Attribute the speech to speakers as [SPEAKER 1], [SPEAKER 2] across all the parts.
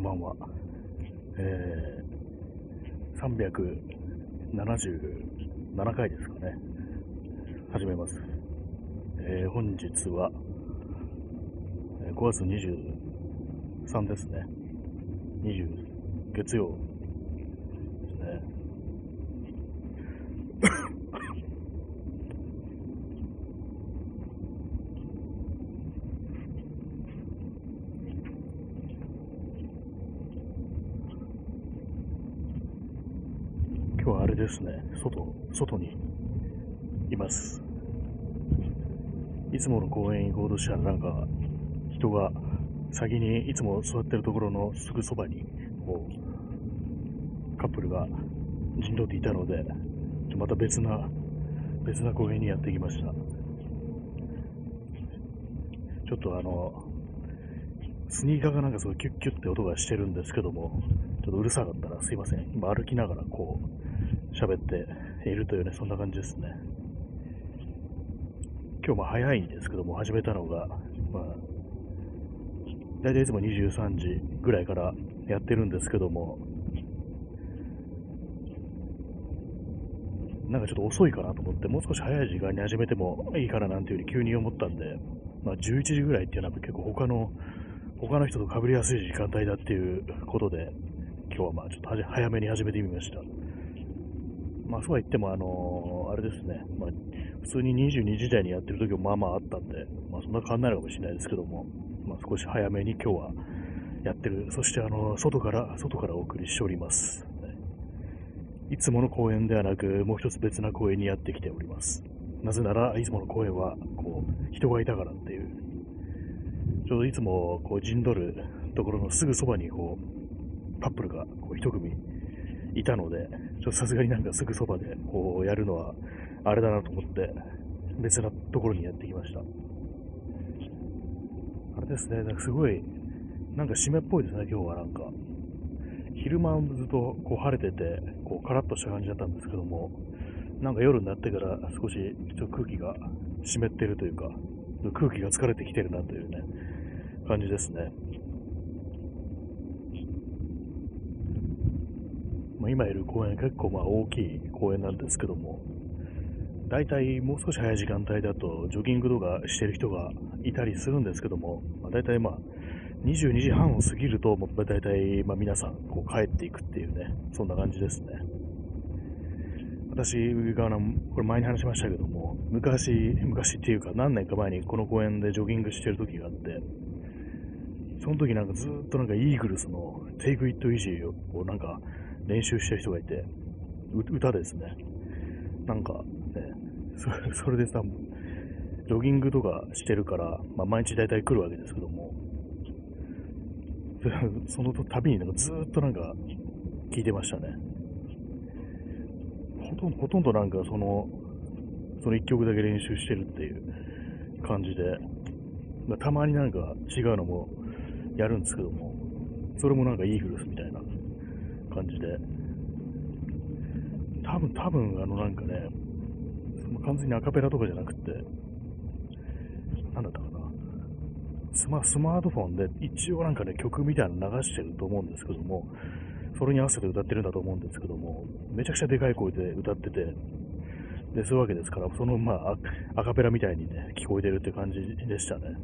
[SPEAKER 1] んばんは。えー、377回ですかね。始めます。えー、本日は、5月23ですね。20、月曜ですね。今日はあれですね、外、外にいます。いつもの公園行こうとしたらなんか人が先にいつも座ってるところのすぐそばにこうカップルが陣取っていたのでまた別な別な公園にやってきましたちょっとあのスニーカーがなんかすごいキュッキュッって音がしてるんですけどもちょっとうるさかったらすいません今歩きながらこう喋っているというねそんな感じですね今日も早いんですけども始めたのがまあ大体いつも23時ぐらいからやってるんですけども、なんかちょっと遅いかなと思って、もう少し早い時間に始めてもいいかななんていうふうに急に思ったんで、まあ、11時ぐらいっていうのは結構他の、他の人と被りやすい時間帯だっていうことで、今日はまあちょっと早めに始めてみました。まあそうは言っても、あのー、あれですね、まあ、普通に22時台にやってる時もまあまああったんで、まあそんな変わんなのかもしれないですけども、まあ、少し早めに今日はやってる。そしてあの、外から、外からお送りしております。いつもの公園ではなく、もう一つ別な公園にやってきております。なぜなら、いつもの公園は、こう、人がいたからっていう、ちょうどいつも、こう、陣取るところのすぐそばに、こう、カップルが、こう、一組いたので、ちょっとさすがになんかすぐそばで、こう、やるのは、あれだなと思って、別なところにやってきました。あれですね、なんかすごい、なんか湿っぽいですね、今日はなんか。昼間ずっとこう晴れてて、こうカラッとした感じだったんですけども、なんか夜になってから少しちょっと空気が湿ってるというか、空気が疲れてきてるなというね、感じですね。まあ、今いる公園結構まあ大きい公園なんですけども、大体もう少し早い時間帯だとジョギングとかしてる人がいたりするんですけども、まあ、大体まあ22時半を過ぎると、もう大体まあ皆さんこう帰っていくっていうね、そんな感じですね。私がこれ前に話しましたけども、昔、昔っていうか何年か前にこの公園でジョギングしてる時があって、その時なんかずっとなんかイーグルスの Take It Easy をなんか練習してる人がいて、歌ですね。なんかね、そ それでさ、ジョギングとかしてるから、まあ、毎日大体来るわけですけども、その度になんかずっとなんか聞いてましたね。ほとんど、ほとんどなんかその、その一曲だけ練習してるっていう感じで、まあ、たまになんか違うのもやるんですけども、それもなんかイーグルスみたいな感じで、多分、多分あのなんかね、完全にアカペラとかじゃなくて、なんだったかな。スマスマートフォンで一応なんかね、曲みたいなの流してると思うんですけども、それに合わせて歌ってるんだと思うんですけども、めちゃくちゃでかい声で歌ってて、で、そういうわけですから、そのまあ、アカペラみたいにね、聞こえてるって感じでしたね。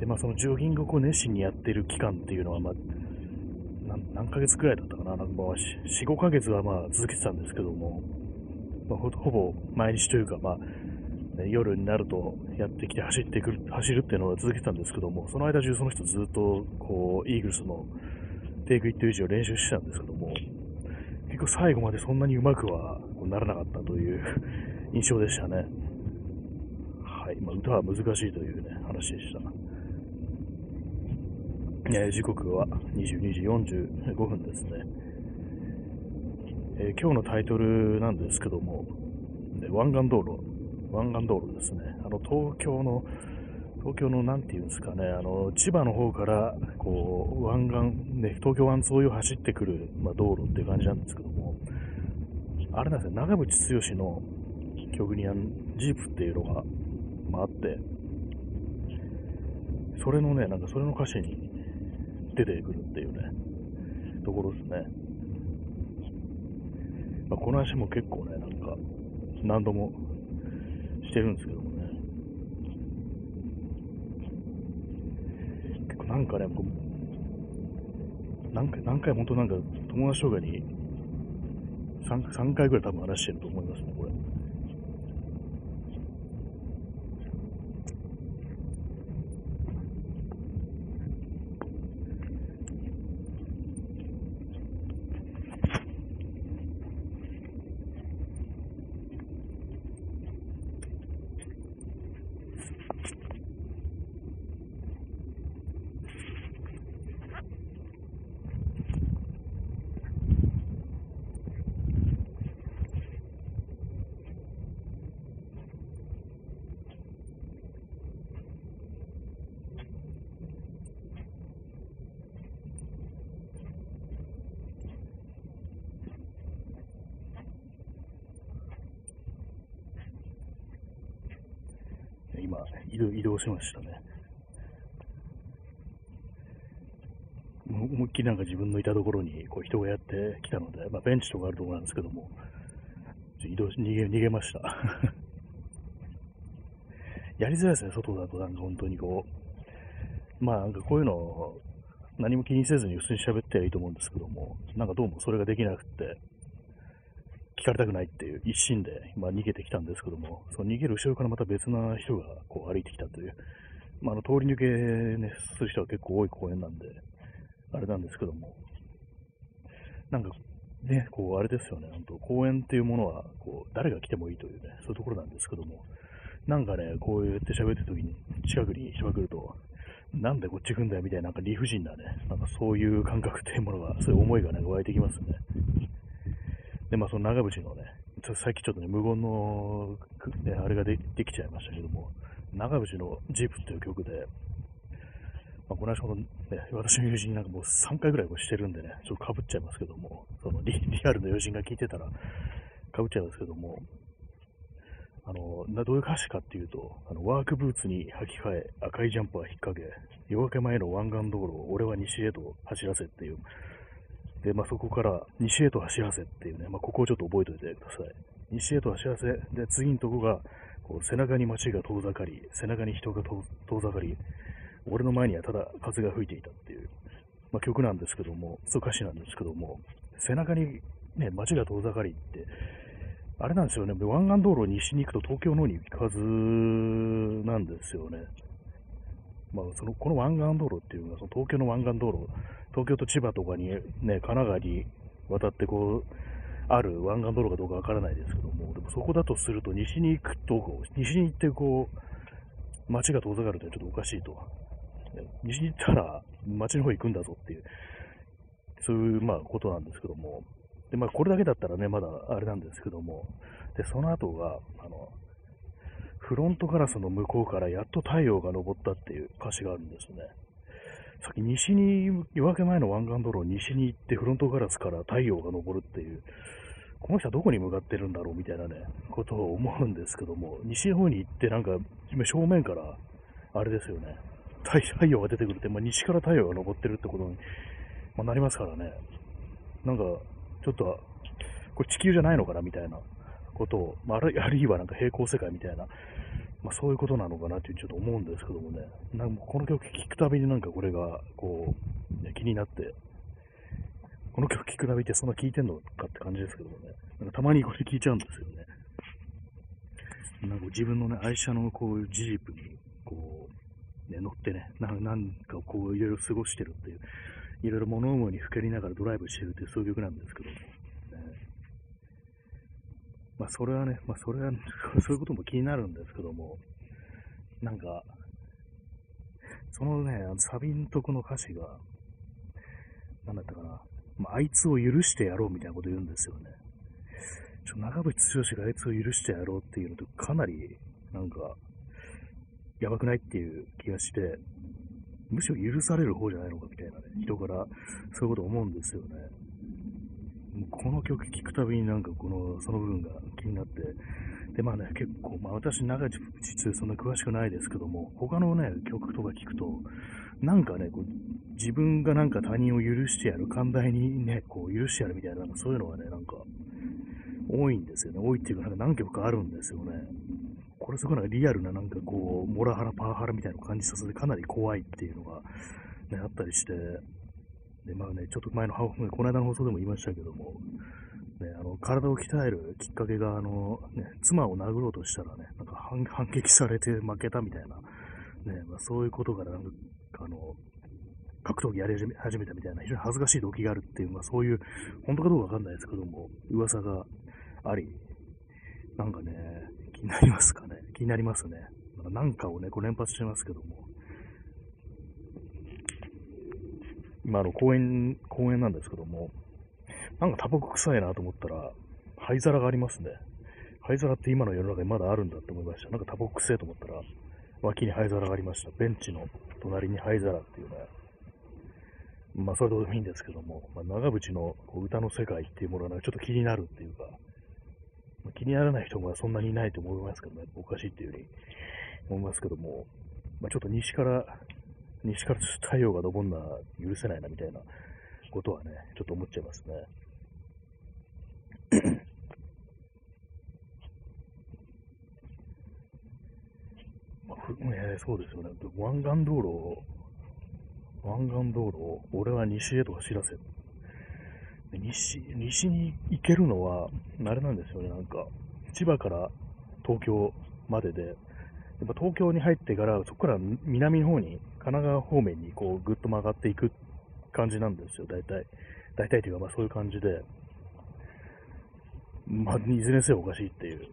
[SPEAKER 1] で、まあ、そのジョギングをこう熱心にやってる期間っていうのは、まあ、何ヶ月くらいだったかな、なんかまあ、4、5ヶ月はまあ続けてたんですけども、まあ、ほほぼ毎日というか、まあ、ね、夜になるとやってきて走ってくる、走るっていうのを続けてたんですけども、その間中その人ずっと、こう、イーグルスのテイクイット維持を練習してたんですけども、結構最後までそんなにうまくはならなかったという 印象でしたね。はい。まあ、歌は難しいというね、話でした。え、時刻は22時45分ですね。えー、今日のタイトルなんですけども、湾岸道路、湾岸道路ですね。あの、東京の、東京のなんていうんですかね、あの、千葉の方から、こう、湾岸、ね、東京湾沿いを走ってくる、まあ、道路っていう感じなんですけども、あれなんですね、長渕剛の曲に、ジープっていうのが、まあ、あって、それのね、なんかそれの歌詞に、出てくるっていうね、ところですね。まあ、この話も結構ね、なんか、何度もしてるんですけどもね。結構なんかね、こう何回、何回本当なんか友達とかに 3, 3回ぐらい多分話してると思いますね、これ。今移動、しましたね。思いっきりなんか自分のいたところにこう人がやってきたので、まあ、ベンチとかあるところなんですけども、移動し、逃げ、逃げました。やりづらいですね、外だとなんか本当にこう、まあなんかこういうの何も気にせずに普通に喋ってりゃいいと思うんですけども、なんかどうもそれができなくて、聞かれたくないっていう一心で、まあ、逃げてきたんですけども、その逃げる後ろからまた別な人がこう歩いてきたという、まあ、あの通り抜け、ね、する人は結構多い公園なんで、あれなんですけども、なんかね、こうあれですよね、本当公園っていうものはこう誰が来てもいいというね、そういうところなんですけども、なんかね、こうやって喋ってる時に近くに人が来ると、なんでこっち来んだよみたいな、なんか理不尽なね、なんかそういう感覚っていうものが、そういう思いがね、湧いてきますね。で、まあその長渕のね、さっきちょっとね、無言の、ね、あれができちゃいましたけども、長渕のジープっていう曲で、まあ、この間、ね、私の友人になんかもう3回ぐらいしてるんでね、ちょっとかぶっちゃいますけども、そのリリアルの友人が聞いてたらかぶっちゃいますけども、あのな、どういう歌詞かっていうと、あのワークブーツに履き替え、赤いジャンプは引っ掛け、夜明け前の湾岸道路を俺は西へと走らせっていう、で、まあ、そこから西へと走らせっていうね、まあ、ここをちょっと覚えておいてください。西へと走らせ、で、次のとこが、こう背中に街が遠ざかり、背中に人が遠ざかり、俺の前にはただ風が吹いていたっていう、まあ、曲なんですけども、そう歌詞なんですけども、背中にね、街が遠ざかりって、あれなんですよね、湾岸道路を西に行くと東京の方に行かずなんですよね。まあ、その、この湾岸道路っていうのは、その東京の湾岸道路、東京と千葉とかに、ね、神奈川に渡ってこう、ある湾岸道路かどうかわからないですけども、でもそこだとすると、西に行くと、西に行ってこう、街が遠ざかるってちょっとおかしいと。西に行ったら、街の方行くんだぞっていう、そういう、まあ、ことなんですけども、で、まあ、これだけだったらね、まだあれなんですけども、で、その後が、あの、フロントガラスの向こうからやっと太陽が昇ったっていう歌詞があるんですね。さっき西に、夜明け前の湾岸道路を西に行ってフロントガラスから太陽が昇るっていう、この人はどこに向かってるんだろうみたいなね、ことを思うんですけども、西の方に行ってなんか、正面から、あれですよね、太陽が出てくるって、まあ、西から太陽が昇ってるってことに、まあ、なりますからね、なんか、ちょっと、これ地球じゃないのかなみたいなことを、まあ、あるいはなんか平行世界みたいなまあ、そういうことなのかなってちょっと思うんですけどもね、なんかこの曲聴くたびになんかこれがこう、ね、気になって、この曲聴くたびってそんな聴いてんのかって感じですけどもね、なんかたまにこれ聴いちゃうんですよね。なんか自分のね、愛車のこういうジープに、こう、ね、乗ってね、ななんかこういろいろ過ごしてるっていう、いろいろ物思いにふけりながらドライブしてるっていうそういう曲なんですけども、まあ、それはね、まあ、それは、そういうことも気になるんですけども、なんか、そのね、サビんとこの歌詞が、なんだったかな、まあ、あいつを許してやろうみたいなこと言うんですよね。ちょ長渕剛があいつを許してやろうっていうのとかなり、なんか、やばくないっていう気がして、むしろ許される方じゃないのかみたいなね、人からそういうこと思うんですよね。この曲聴くたびになんかこの、その部分が気になって、で、まあね、結構、まあ私、長い実はそんな詳しくないですけども、他のね、曲とか聴くと、なんかね、こう自分がなんか他人を許してやる、寛大にね、こう許してやるみたいな、なんかそういうのがね、なんか多いんですよね。多いっていうか、なんか何曲かあるんですよね。これすごいリアルななんかこう、モラハラ、パワハラみたいなのを感じさせてかなり怖いっていうのが、ね、あったりして、で、まあね、ちょっと前の、この間の放送でも言いましたけども、ね、あの、体を鍛えるきっかけが、あの、ね、妻を殴ろうとしたらね、なんか反 反撃されて負けたみたいな、ね、まあ、そういうことから、なんか、あの、格闘技やり始めたみたいな、非常に恥ずかしい動機があるっていう、まあそういう、本当かどうかわかんないですけども、噂があり、なんかね、気になりますかね。気になりますね。なんかをね、こう連発してますけども。今、あの、公園、公園なんですけども、なんかタバコ臭いなと思ったら、灰皿がありますね。灰皿って今の世の中にまだあるんだって思いました。なんかタバコ臭いと思ったら、脇に灰皿がありました。ベンチの隣に灰皿っていうね。まあ、それどうでもいいんですけども、まあ、長渕のこう歌の世界っていうものがちょっと気になるっていうか、まあ、気にならない人もそんなにいないと思いますけどね、おかしいっていうふうに思いますけども、まあ、ちょっと西から、西から太陽が昇るのは許せないなみたいなことはね、ちょっと思っちゃいますね。まあ、ね、そうですよね。湾岸道路を、湾岸道路を、俺は西へと走らせ。西、西に行けるのは、あれなんですよね、なんか、千葉から東京までで、やっぱ東京に入ってから、そこから南の方に、神奈川方面にこう、ぐっと曲がっていく感じなんですよ、大体。大体というか、まあそういう感じで。まあ、いずれにせよおかしいっていう。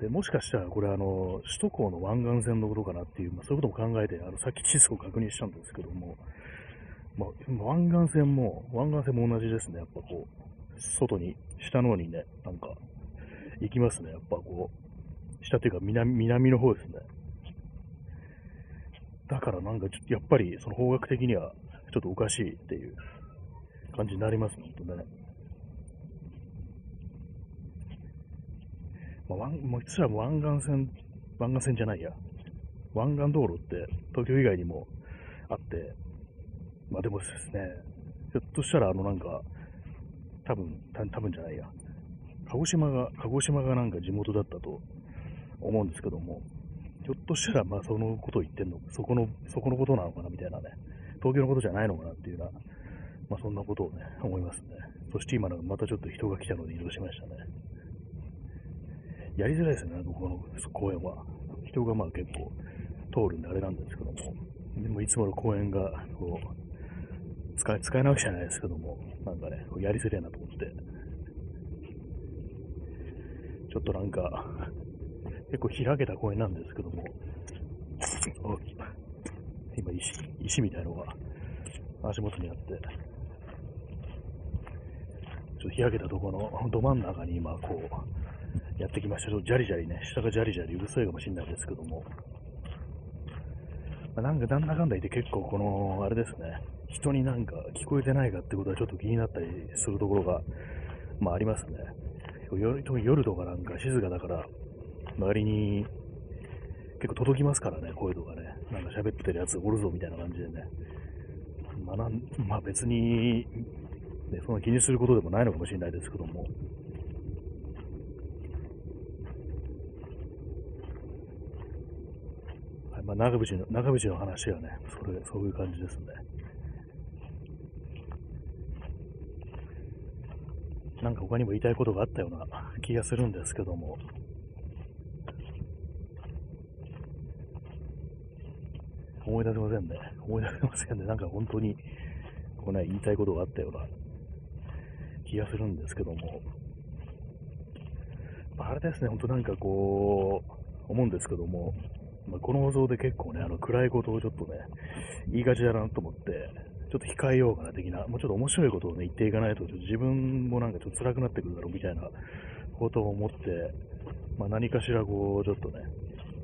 [SPEAKER 1] で、もしかしたらこれあの、首都高の湾岸線のことかなっていう、まあ、そういうことも考えて、あの、さっき地図を確認したんですけども、まあ、湾岸線も、湾岸線も同じですね。やっぱこう、外に、下の方にね、なんか、行きますね。やっぱこう、下っていうか南、南の方ですね。だからなんかちょっと、やっぱりその方角的には、ちょっとおかしいっていう感じになりますね、ほんね。まあ、もう実は湾岸線、湾岸線じゃないや。湾岸道路って東京以外にもあって、まあでもですね、ひょっとしたらあのなんか、多分、た多分じゃないや。鹿児島が、鹿児島がなんか地元だったと思うんですけども、ひょっとしたらまあそのことを言ってんの、そこの、そこのことなのかなみたいなね、東京のことじゃないのかなっていうような、まあそんなことをね、思いますね。そして今のまたちょっと人が来たので移動しましたね。やりづらいですね、ここの公園は。人がまあ結構通るんであれなんですけども、でもいつもの公園がこう使い、使い直しじゃないですけども、なんかね、やりづれえなと思って、ちょっとなんか、結構開けた公園なんですけども、今石、石みたいなのが足元にあって、ちょっと開けたところのど真ん中に今こう、やってきました。とジャリジャリね、下がジャリジャリうるさいかもしれないですけども、まなんかなんだかんだ言って結構この、あれですね、人になんか聞こえてないかってことはちょっと気になったりするところが、まあありますね。夜夜とかなんか静かだから、周りに結構届きますからね、声とかね。なんか喋ってるやつおるぞみたいな感じでね。まあなんまあ別に、ね、そんな気にすることでもないのかもしれないですけども。はい、まあ長渕の、長渕の話はね、それ、そういう感じですね。なんか他にも言いたいことがあったような気がするんですけども、思い出せませんね。思い出せませんね。なんか本当に、こうね、言いたいことがあったような気がするんですけども、あれですね、本当なんかこう、思うんですけども、まあ、この放送で結構ね、あの暗いことをちょっとね、言いがちだなと思って、ちょっと控えようかな的な、もうちょっと面白いことをね、言っていかないと、ちょっと自分もなんかちょっと辛くなってくるだろうみたいなことを思って、まあ、何かしらこう、ちょっとね、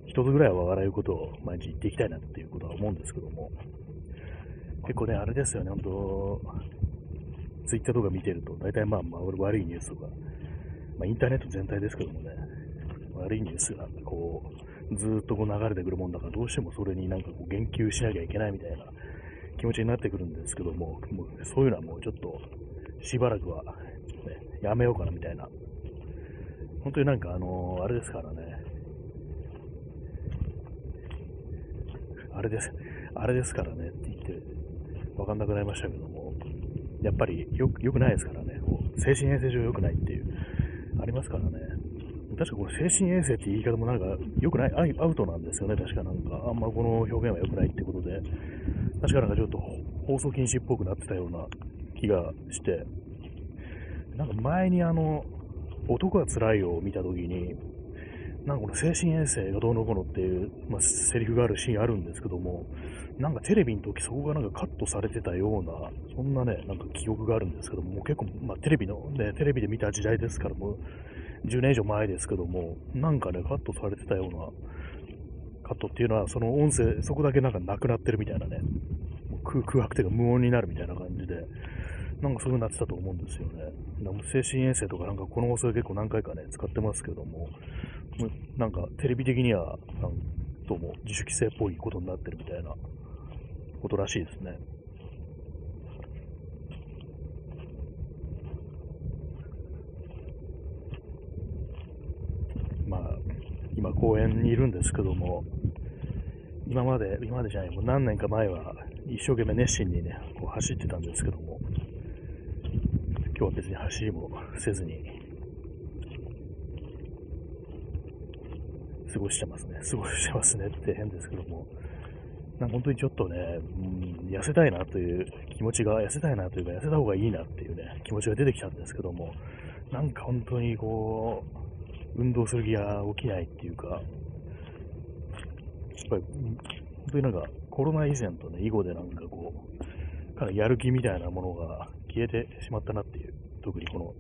[SPEAKER 1] 一つぐらいは笑うことを毎日言っていきたいなっていうことは思うんですけども、結構ね、あれですよね、本当ツイッターとか見てると、大体まあまあ悪いニュースとか、まあ、インターネット全体ですけどもね、悪いニュースがこう、ずっとこう流れてくるもんだから、どうしてもそれになんかこう言及しなきゃいけないみたいな気持ちになってくるんですけども、もうそういうのはもうちょっとしばらくは、ね、やめようかなみたいな。本当になんかあのー、あれですからね。あれです、あれですからねって言って、わかんなくなりましたけども、やっぱりよよくないですからね。精神衛生上良くないっていう、ありますからね。確かこれ精神衛生って言い方もなんか良くない、アウトなんですよね。確かなんか、あんまこの表現は良くないってことで、確かなんかちょっと放送禁止っぽくなってたような気がして、なんか前にあの、男は辛いよを見たときに、なんかこの精神衛生がどうのこうのっていう、まあ、セリフがあるシーンあるんですけども、なんかテレビの時そこがなんかカットされてたような、そんなね、なんか記憶があるんですけども、結構、まあ、テレビの、ね、テレビで見た時代ですから、もう10年以上前ですけども、なんかね、カットされてたような、カットっていうのは、その音声、そこだけなんかなくなってるみたいなね、空空白というか無音になるみたいな感じで、なんかそういう風になってたと思うんですよね。精神衛生とかなんかこの放送で結構何回かね、使ってますけども、なんかテレビ的には、なんとも自主規制っぽいことになってるみたいなことらしいですね。まあ、今公園にいるんですけども、今まで、今までじゃない、もう何年か前は一生懸命熱心にね、こう走ってたんですけども、今日は別に走りもせずに、過ごしてますね。過ごしてますねって変ですけども、なんか本当にちょっとね、うん、痩せたいなという気持ちが、痩せたいなというか、痩せた方がいいなっていうね、気持ちが出てきたんですけども、なんか本当にこう、運動する気が起きないっていうか、やっぱり、本当になんかコロナ以前とね、以後でなんかこう、かなりやる気みたいなものが消えてしまったなっていう、特にこの、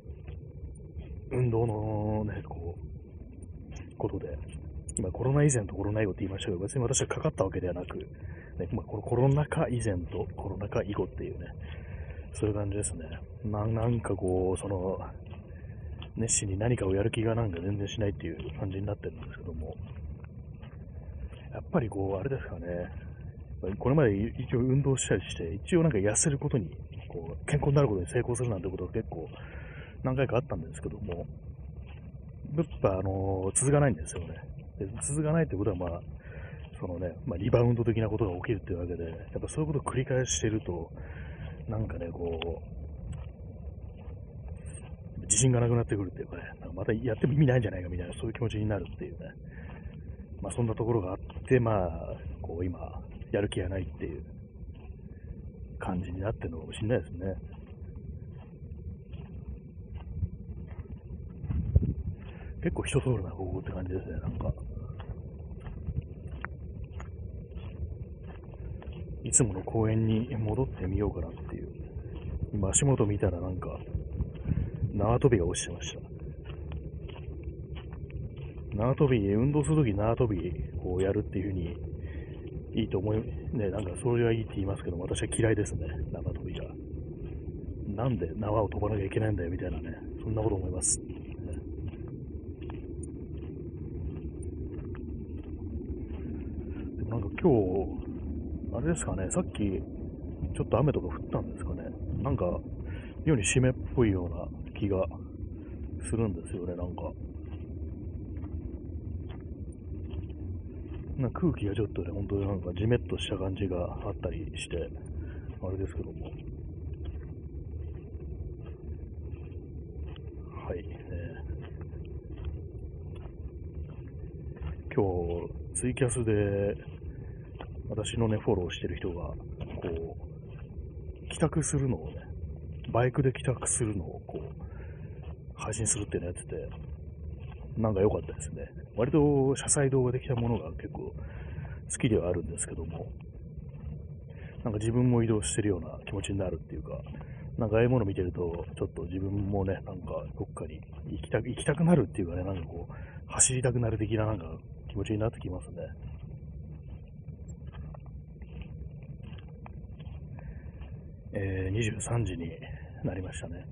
[SPEAKER 1] 運動のね、こう、ことで、今コロナ以前とコロナ以後って言いましたけど、別に私はかかったわけではなく、ね、まあ、このコロナ禍以前とコロナ禍以後っていうね、そういう感じですね。ななんかこう、その、熱心に何かをやる気がなんか全然しないっていう感じになってるんですけども、やっぱりこう、あれですかね、これまで一応運動したりして、一応なんか痩せることに、こう、健康になることに成功するなんてことが結構何回かあったんですけども、やっぱあの続かないんですよね。で続かないってことは、まあ、そのね、まあ、リバウンド的なことが起きるっていうわけで、やっぱそういうことを繰り返してると、なんかね、こう、自信がなくなってくるっていうかね、なんかまたやっても意味ないんじゃないかみたいな、そういう気持ちになるっていうね、まあそんなところがあって、まあ、こう今、やる気がないっていう感じになってるのかもしれないですね。結構人通るな、ここって感じですね、なんか。いつもの公園に戻ってみようかなっていう。今足元見たらなんか、縄跳びが落ちてました。縄跳び、運動するとき縄跳びをやるっていうふうにいいと思い、ね、なんかそれはいいって言いますけど私は嫌いですね、縄跳びが。なんで縄を飛ばなきゃいけないんだよみたいなね、そんなこと思います。なんか今日、あれですかね、さっき、ちょっと雨とか降ったんですかね。なんか、妙に湿っぽいような気がするんですよね、なんか。な空気がちょっとね、本当になんかじめっとした感じがあったりして、あれですけども。はい、ね。今日、ツイキャスで私のね、フォローしてる人が、こう、帰宅するのをね、バイクで帰宅するのをこう、配信するっていうのやってて、なんか良かったですね。割と車載動画できたものが結構好きではあるんですけども、なんか自分も移動してるような気持ちになるっていうか、なんかああいうもの見てると、ちょっと自分もね、なんかどっかに行きた行きたくなるっていうかね、なんかこう、走りたくなる的ななんか気持ちになってきますね。えー、23時になりましたね。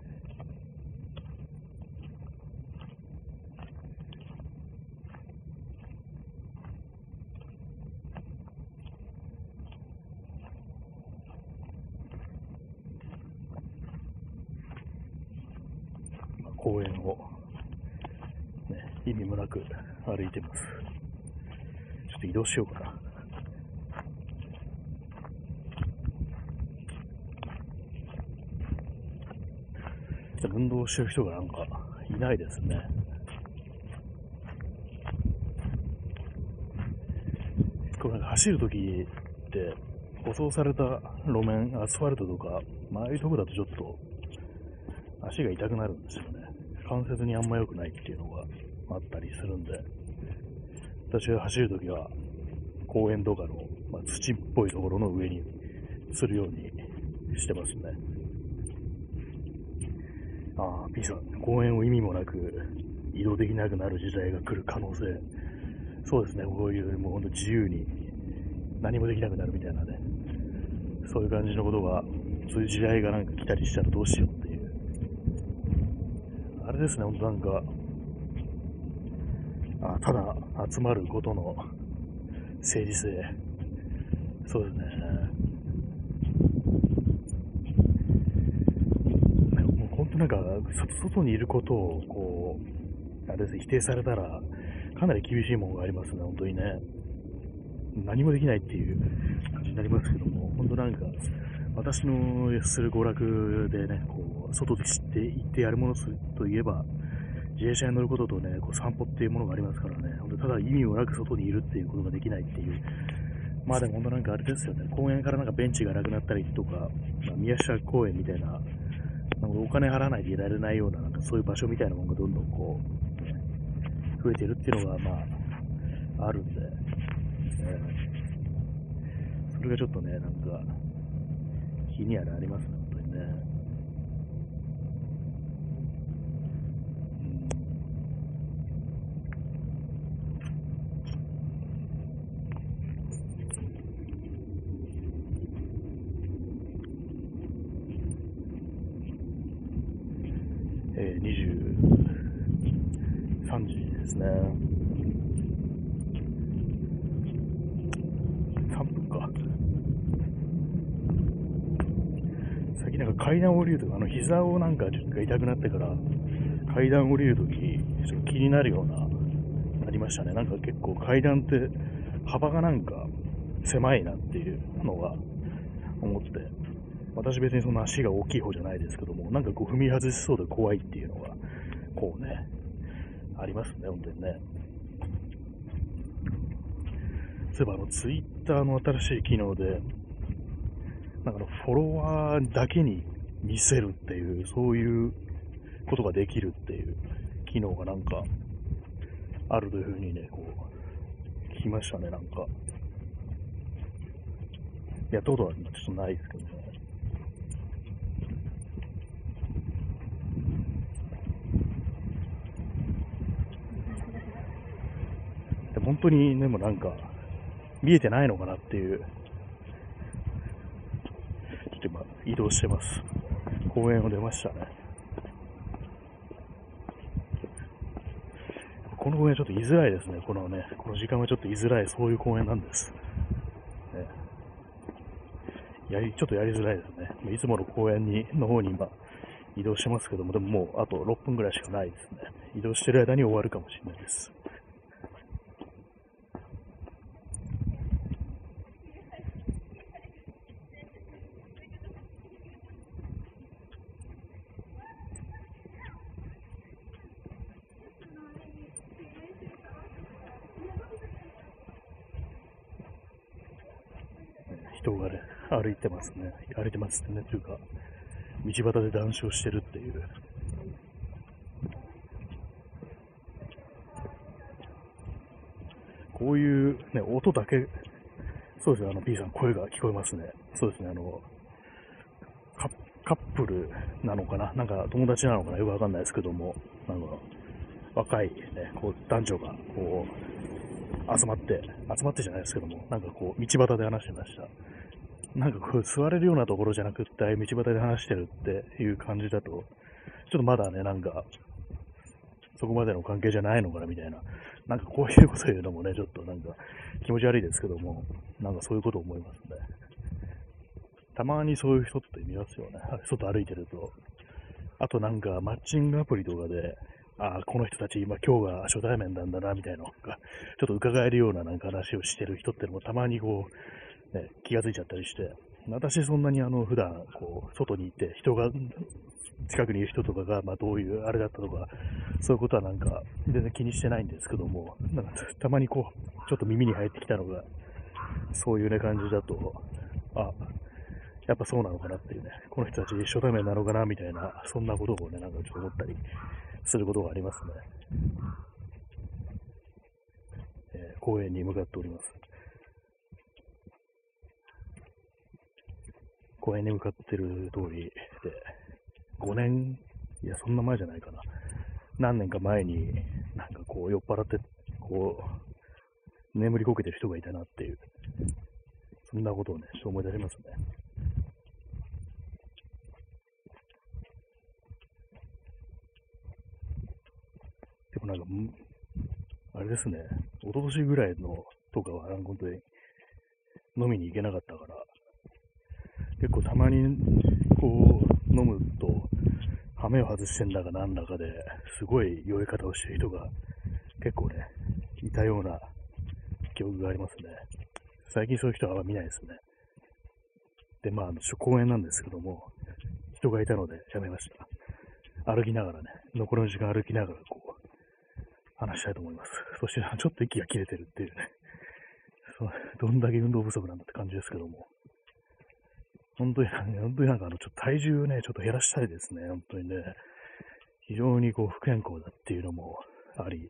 [SPEAKER 1] 公園を、ね、意味もなく歩いてます。ちょっと移動しようかな。運動してる人がなんかいないですね。これなんか走るときって、舗装された路面、アスファルトとか、まあ、あいうとこだとちょっと足が痛くなるんですよね。関節にあんま良くないっていうのがあったりするんで、私が走るときは公園とかの、まあ、土っぽいところの上にするようにしてますね。ああ、P さん、公園を意味もなく移動できなくなる時代が来る可能性。そうですね、こういうもうほんと自由に何もできなくなるみたいなね、そういう感じのことが、そういう時代がなんか来たりしたらどうしよう。れですね、ほんとなんか、あただ集まることの整理性。そうですね。もう本当なんか、外にいることを、こう、あれです否定されたら、かなり厳しいものがありますね、本当にね。何もできないっていう感じになりますけども、本当なんか、私のする娯楽でね、こう、外で知って行ってやるものといえば、自転車に乗ることとね、こう散歩っていうものがありますからね、本当ただ意味もなく外にいるっていうことができないっていう、まあでも本当なんかあれですよね、公園からなんかベンチがなくなったりとか、まあ、宮下公園みたいな、なんかお金払わないでいられないような、なんかそういう場所みたいなものがどんどんこう、増えてるっていうのが、まあ、あるんで、それがちょっとね、なんか、気にはなりますね、本当にね。え、23時ですね。3分か。最近なんか階段降りるとき、あの膝をなんかちょっと痛くなってから、階段降りるとき、ちょっと気になるような、なりましたね。なんか結構階段って幅がなんか狭いなっていうのが思って、私別にそんな足が大きい方じゃないですけども、なんかこう踏み外しそうで怖いっていうのが、こうね、ありますね、本当にね。そういえばあのツイッターの新しい機能で、なんかのフォロワーだけに見せるっていう、そういうことができるっていう機能がなんかあるというふうにね、こう、聞きましたね、なんか。やったことはちょっとないですけどね。で本当にでもなんか、見えてないのかなっていうちょって今移動してます。公園を出ましたね。この公園ちょっと居づらいですね。このね、この時間はちょっと居づらい、そういう公園なんです。ね、やり、ちょっとやりづらいですね。いつもの公園に、の方に今、移動してますけども、でももうあと6分ぐらいしかないですね。移動してる間に終わるかもしれないです。人がね、歩いてますね。歩いてますね。というか、道端で談笑してるっていう。こういうね、音だけ、そうですね、あの P さん声が聞こえますね。そうですね、あの、カップルなのかな？なんか友達なのかな？よくわかんないですけども、なんか若いね、こう男女がこう集まって、集まってじゃないですけども、なんかこう、道端で話してました。なんかこう、座れるようなところじゃなくって、道端で話してるっていう感じだと、ちょっとまだね、なんか、そこまでの関係じゃないのかなみたいな、なんかこういうこと言うのもね、ちょっとなんか気持ち悪いですけども、なんかそういうこと思いますね。たまにそういう人って見ますよね。外歩いてると、あとなんかマッチングアプリとかで、ああ、この人たち今今日が初対面なんだな、みたいなのが、ちょっと伺えるようななんか話をしてる人ってのもたまにこう、ね、気がついちゃったりして、私そんなにあの普段こう外にいて人が近くにいる人とかが、まあ、どういうあれだったとか、そういうことはなんか全然気にしてないんですけども、なんかたまにこう、ちょっと耳に入ってきたのが、そういうね感じだと、あ、やっぱそうなのかなっていうね、この人たち初対面なのかなみたいな、そんなことをね、なんかちょっと思ったりすることがありますね。えー、公園に向かっております。公園に向かってる通りで、5年、いや、そんな前じゃないかな。何年か前に、なんかこう、酔っ払って、こう、眠りこけてる人がいたなっていう、そんなことをね、ちょっと思い出しますね。でもなんか、あれですね、一昨年ぐらいのとかは、本当に飲みに行けなかったから、結構たまにこう飲むと、羽目を外してんだかなんだかで、すごい酔い方をしてる人が結構ね、いたような記憶がありますね。最近そういう人はあんま見ないですね。で、まあ、あ公園なんですけども、人がいたのでやめました。歩きながらね、残りの時間歩きながらこう、話したいと思います。そして、ちょっと息が切れてるっていうね、どんだけ運動不足なんだって感じですけども。本当に、本当になんかあの、ちょっと体重をね、ちょっと減らしたいですね、本当にね。非常にこう、不健康だっていうのもあり。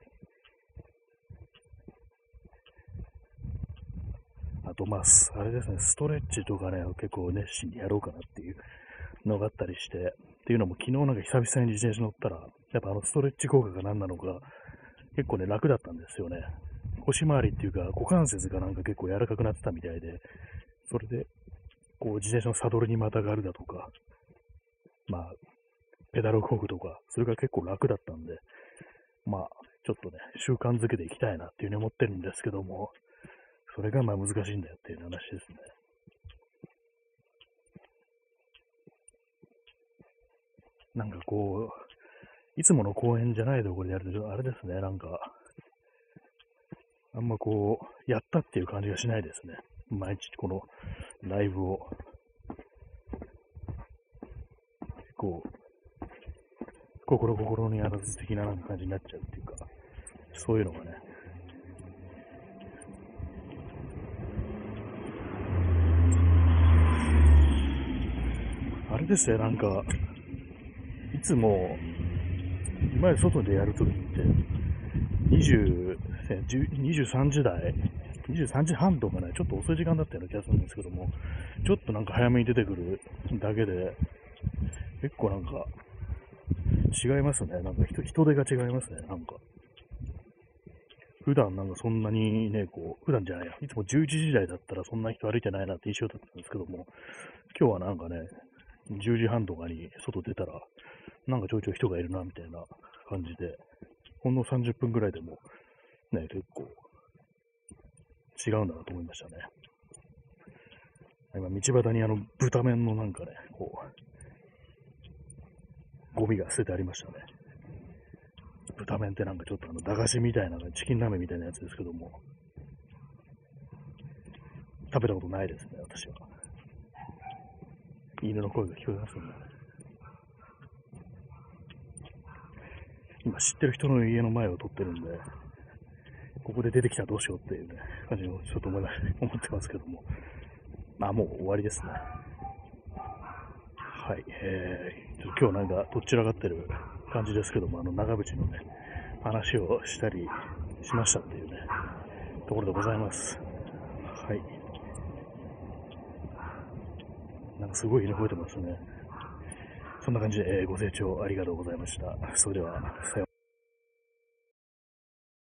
[SPEAKER 1] あと、まあ、あれですね、ストレッチとかね、結構熱心にやろうかなっていうのがあったりして、っていうのも昨日なんか久々に自転車乗ったら、やっぱあのストレッチ効果が何なのか、結構ね、楽だったんですよね。腰回りっていうか、股関節がなんか結構柔らかくなってたみたいで、それで、こう、自転車のサドルにまたがるだとか、まあ、ペダルをこぐとか、それが結構楽だったんで、まあ、ちょっとね、習慣づけていきたいなっていうふうに思ってるんですけども、それがまあ難しいんだよっていう話ですね。なんかこう、いつもの公園じゃないところでやると、あれですね、なんか、あんまこう、やったっていう感じがしないですね。毎日このライブを、こう、心心にあらず的ななんか感じになっちゃうっていうか、そういうのがね、あれですよ、なんか、いつも、今まで外でやるときって、20、23時台23時半とかね、ちょっと遅い時間だったような気がするんですけども、ちょっとなんか早めに出てくるだけで、結構なんか、違いますね。なんか人人手が違いますね。なんか。普段なんかそんなにね、こう、普段じゃないや、いつも11時台だったらそんな人歩いてないなって印象だったんですけども、今日はなんかね、10時半とかに外出たら、なんかちょいちょい人がいるなみたいな感じで、ほんの30分ぐらいでも、ね、結構違うんだなと思いましたね。今、道端にあの、豚麺のなんかね、こう、ゴミが捨ててありましたね。豚麺ってなんかちょっとあの、駄菓子みたいな、チキンラーメンみたいなやつですけども、食べたことないですね、私は。犬の声が聞こえますね。今知ってる人の家の前を撮ってるんで、ここで出てきたらどうしようっていうね、感じをちょっと思い思ってますけども。まあもう終わりですね。はい。えー、今日なんかどちらかってる感じですけども、あの長渕のね、話をしたりしましたっていうね、ところでございます。はい。なんかすごいね、吠えてますね。そんな感じで、えー、ご清聴ありがとうございました。それでは、さようなら。